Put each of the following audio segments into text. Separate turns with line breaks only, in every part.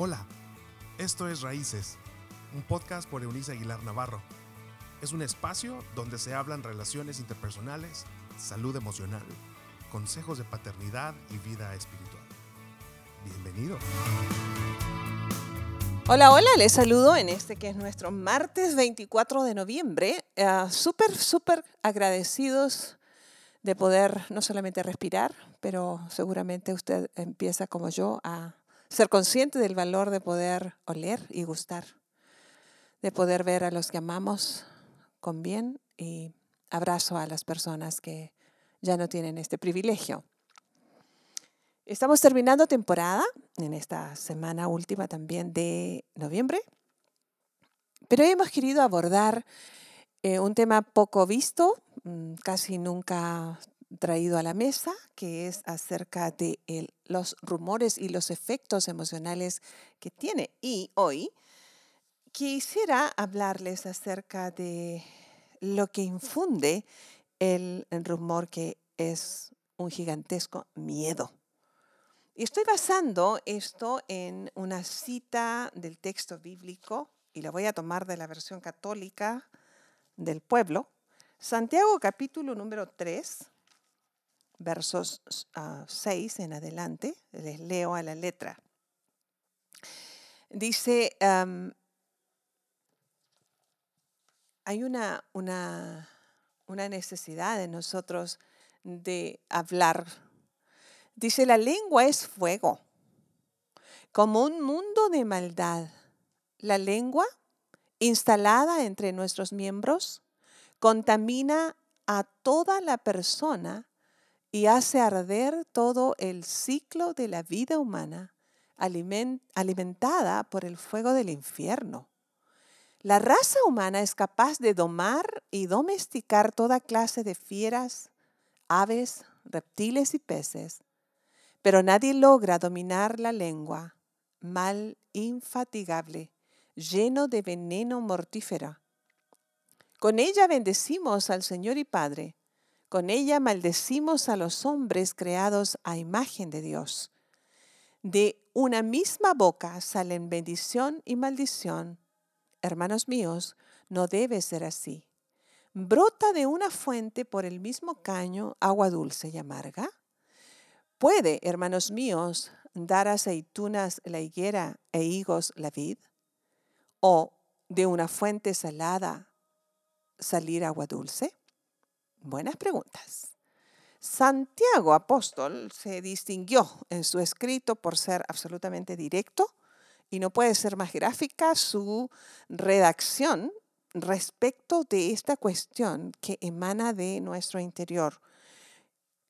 Hola, esto es Raíces, un podcast por Eunice Aguilar Navarro. Es un espacio donde se hablan relaciones interpersonales, salud emocional, consejos de paternidad y vida espiritual. Bienvenido.
Hola, hola, les saludo en este que es nuestro martes 24 de noviembre. Uh, súper, súper agradecidos de poder no solamente respirar, pero seguramente usted empieza como yo a ser consciente del valor de poder oler y gustar, de poder ver a los que amamos con bien y abrazo a las personas que ya no tienen este privilegio. Estamos terminando temporada en esta semana última también de noviembre, pero hemos querido abordar eh, un tema poco visto, mm, casi nunca traído a la mesa, que es acerca de los rumores y los efectos emocionales que tiene. Y hoy quisiera hablarles acerca de lo que infunde el, rumor que es un gigantesco miedo. Y estoy basando esto en una cita del texto bíblico, y la voy a tomar de la versión católica del pueblo, Santiago capítulo número 3, versos 6 en adelante, les leo a la letra. Dice, hay una, una, una necesidad de nosotros de hablar. Dice, la lengua es fuego, como un mundo de maldad. La lengua, instalada entre nuestros miembros, contamina a toda la persona y hace arder todo el ciclo de la vida humana alimentada por el fuego del infierno. La raza humana es capaz de domar y domesticar toda clase de fieras, aves, reptiles y peces, pero nadie logra dominar la lengua, mal infatigable, lleno de veneno mortífero. Con ella bendecimos al Señor y Padre, con ella maldecimos a los hombres creados a imagen de Dios. De una misma boca salen bendición y maldición. Hermanos míos, no debe ser así. ¿Brota de una fuente por el mismo caño agua dulce y amarga? ¿Puede, hermanos míos, dar aceitunas la higuera e higos la vid? ¿O de una fuente salada salir agua dulce? Buenas preguntas. Santiago apóstol se distinguió en su escrito por ser absolutamente directo y no puede ser más gráfica su redacción respecto de esta cuestión que emana de nuestro interior.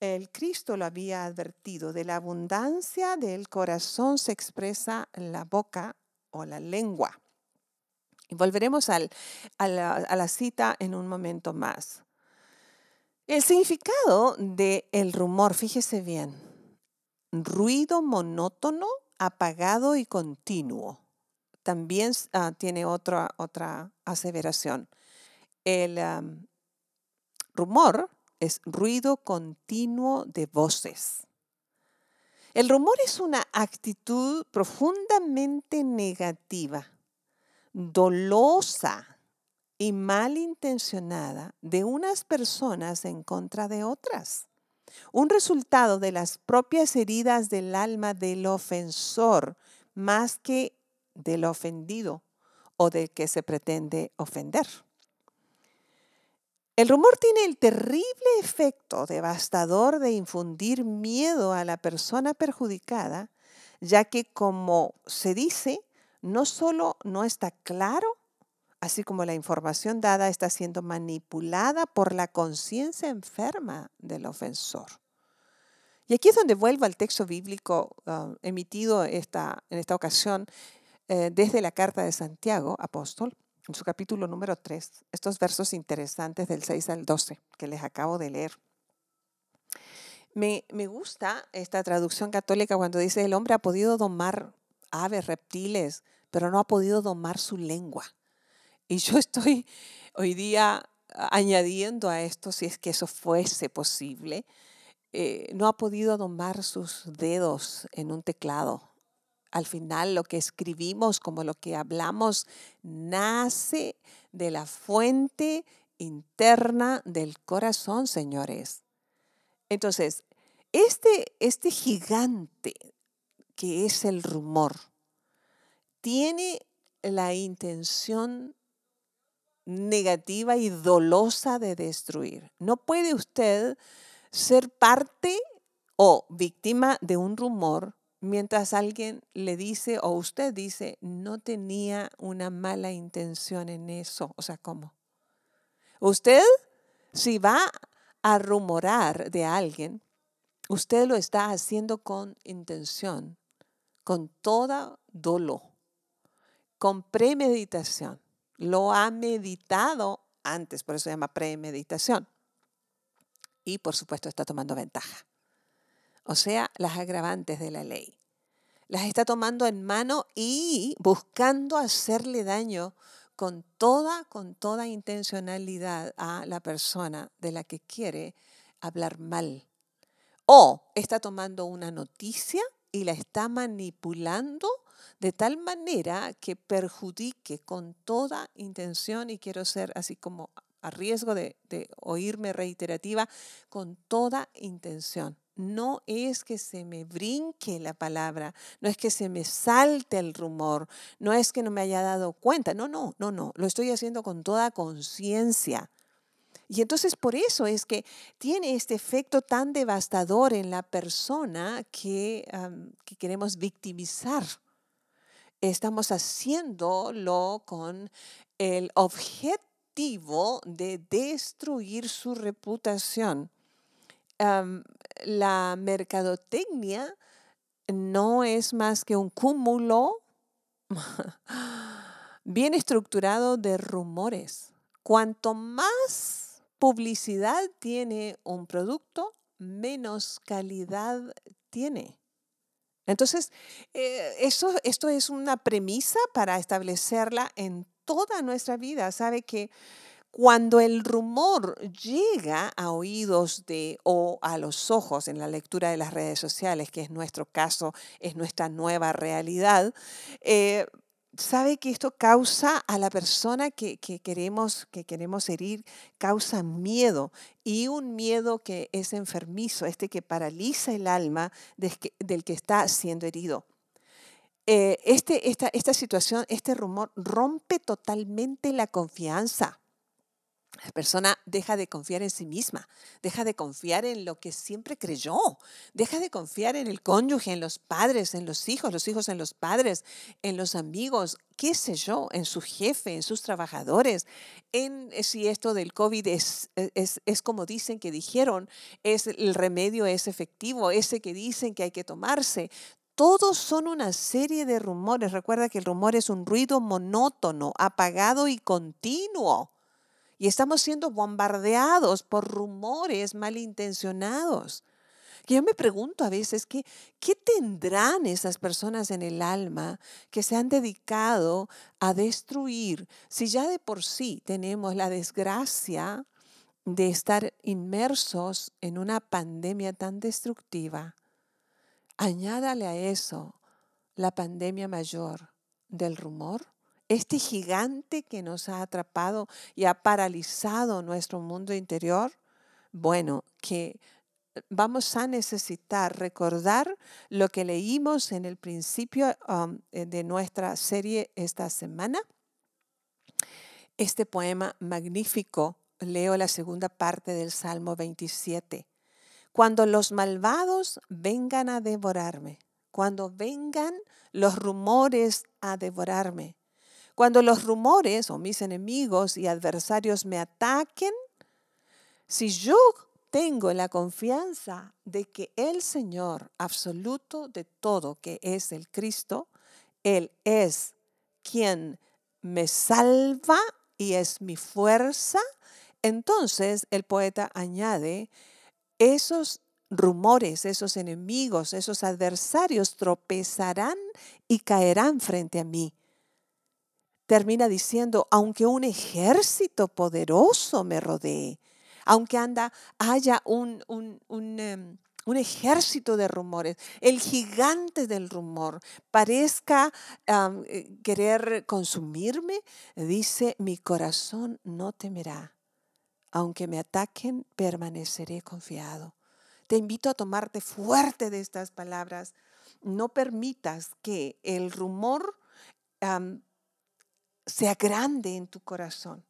El Cristo lo había advertido, de la abundancia del corazón se expresa la boca o la lengua. Y volveremos a, la, a la cita en un momento más. El significado del el rumor, fíjese bien, ruido monótono, apagado y continuo. También uh, tiene otra, otra aseveración. El um, rumor es ruido continuo de voces. El rumor es una actitud profundamente negativa, dolosa, y malintencionada de unas personas en contra de otras. Un resultado de las propias heridas del alma del ofensor más que del ofendido o del que se pretende ofender. El rumor tiene el terrible efecto devastador de infundir miedo a la persona perjudicada, ya que como se dice, no solo no está claro, así como la información dada está siendo manipulada por la conciencia enferma del ofensor. Y aquí es donde vuelvo al texto bíblico ah, emitido esta, en esta ocasión eh, desde la carta de Santiago, apóstol, en su capítulo número 3, estos versos interesantes del 6 al 12 que les acabo de leer. Me, me gusta esta traducción católica cuando dice, el hombre ha podido domar aves, reptiles, pero no ha podido domar su lengua. Y yo estoy hoy día añadiendo a esto, si es que eso fuese posible, eh, no ha podido domar sus dedos en un teclado. al final lo que escribimos, como lo que hablamos, nace de la fuente interna del corazón, señores. Entonces, este, este gigante que es el rumor, tiene la intención negativa y dolosa de destruir. No puede usted ser parte o víctima de un rumor mientras alguien le dice o usted dice, no tenía una mala intención en eso. O sea, ¿cómo? Usted, si va a rumorar de alguien, usted lo está haciendo con intención, con toda dolo, con premeditación. Lo ha meditado antes, por eso se llama premeditación. Y por supuesto está tomando ventaja o sea, las agravantes de la ley. Las está tomando en mano y buscando hacerle daño con toda, con toda intencionalidad a la persona de la que quiere hablar mal. O está tomando una noticia y la está manipulando de tal manera que perjudique con toda intención, y quiero ser así como a riesgo de, oírme reiterativa, con toda intención no es que se me brinque la palabra, no es que se me salte el rumor, no es que no me haya dado cuenta, no, no, no, no, lo estoy haciendo con toda conciencia. Y entonces por eso es que tiene este efecto tan devastador en la persona que, que queremos victimizar. Estamos haciéndolo con el objetivo de destruir su reputación la mercadotecnia no es más que un cúmulo bien estructurado de rumores. Cuanto más publicidad tiene un producto, menos calidad tiene. Entonces, eh, esto es una premisa para establecerla en toda nuestra vida. Sabe que cuando el rumor llega a oídos de o a los ojos en la lectura de las redes sociales, que es nuestro caso, es nuestra nueva realidad, eh, sabe que esto causa a la persona que, queremos, que queremos herir, causa miedo y un miedo que es enfermizo, este que paraliza el alma del que, está siendo herido. Eh, este, esta, esta situación, este rumor rompe totalmente la confianza la persona deja de confiar en sí misma, deja de confiar en lo que siempre creyó, deja de confiar en el cónyuge, en los padres, en los hijos, los hijos en los padres, en los amigos, qué sé yo, en su jefe, en sus trabajadores, en eh, si esto del COVID es, e, es, es como dicen que dijeron, es el remedio es efectivo, ese que dicen que hay que tomarse. Todos son una serie de rumores. Recuerda que el rumor es un ruido monótono, apagado y continuo y estamos siendo bombardeados por rumores malintencionados. Que yo me pregunto a veces, ¿qué, ¿qué tendrán esas personas en el alma que se han dedicado a destruir si ya de por sí tenemos la desgracia de estar inmersos en una pandemia tan destructiva? Añádale a eso la pandemia mayor del rumor este gigante que nos ha atrapado y ha paralizado nuestro mundo interior, bueno, que vamos a necesitar recordar lo que leímos en el principio um, eh, de nuestra serie esta semana. Este poema magnífico, leo la segunda parte del Salmo 27. Cuando los malvados vengan a devorarme, cuando vengan los rumores a devorarme, cuando los rumores o mis enemigos y adversarios me ataquen, si yo tengo la confianza de que el Señor absoluto de todo, que es el Cristo, Él es quien me salva y es mi fuerza, entonces el poeta añade, esos rumores, esos enemigos, esos adversarios tropezarán y caerán frente a mí termina diciendo, aunque un ejército poderoso me rodee, aunque anda, haya un, un, em, un ejército de rumores, el gigante del rumor, parezca eh, querer consumirme, dice, mi corazón no temerá. Aunque me ataquen, permaneceré confiado. Te invito a tomarte fuerte de estas palabras. No permitas que el rumor sea grande en tu corazón.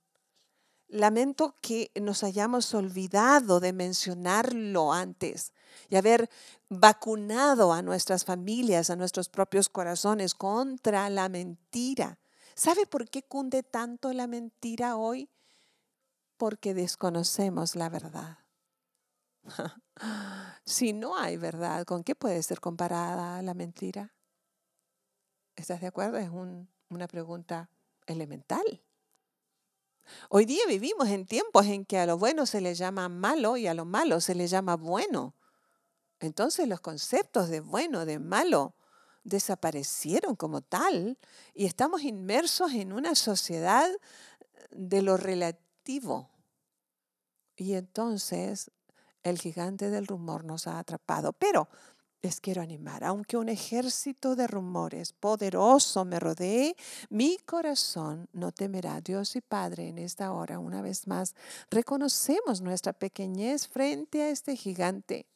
Lamento que nos hayamos olvidado de mencionarlo antes y haber vacunado a nuestras familias, a nuestros propios corazones contra la mentira. ¿Sabe por qué cunde tanto la mentira hoy? Porque desconocemos la verdad. si no hay verdad, ¿con qué puede ser comparada la mentira? ¿Estás de acuerdo? Es una pregunta elemental. Hoy día vivimos en tiempos en que a lo bueno se le llama malo y a lo malo se le llama bueno. Entonces los conceptos de bueno, de malo, desaparecieron como tal y estamos inmersos en una sociedad de lo relativo. Y entonces el gigante del rumor nos ha atrapado. Pero les quiero animar, aunque un ejército de rumores poderoso me rodee, mi corazón no temerá. Dios y Padre, en esta hora, una vez más, reconocemos nuestra pequeñez frente a este gigante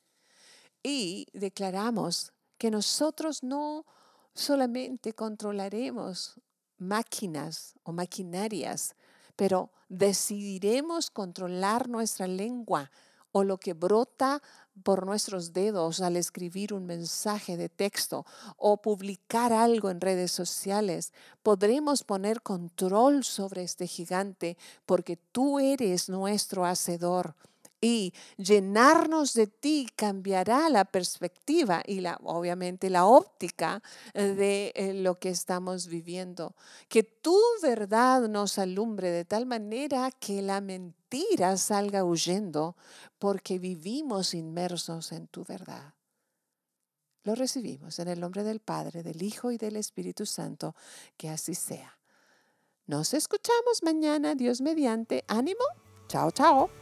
y declaramos que nosotros no solamente controlaremos máquinas o maquinarias, pero decidiremos controlar nuestra lengua o lo que brota por nuestros dedos al escribir un mensaje de texto o publicar algo en redes sociales. Podremos poner control sobre este gigante porque tú eres nuestro hacedor y llenarnos de ti cambiará la perspectiva y la, obviamente la óptica eh, de eh, lo que estamos viviendo. Que tu verdad nos alumbre de tal manera que la mentira salga huyendo porque vivimos inmersos en tu verdad. Lo recibimos en el nombre del Padre, del Hijo y del Espíritu Santo. Que así sea. Nos escuchamos mañana, Dios mediante. Ánimo. Chao, chao.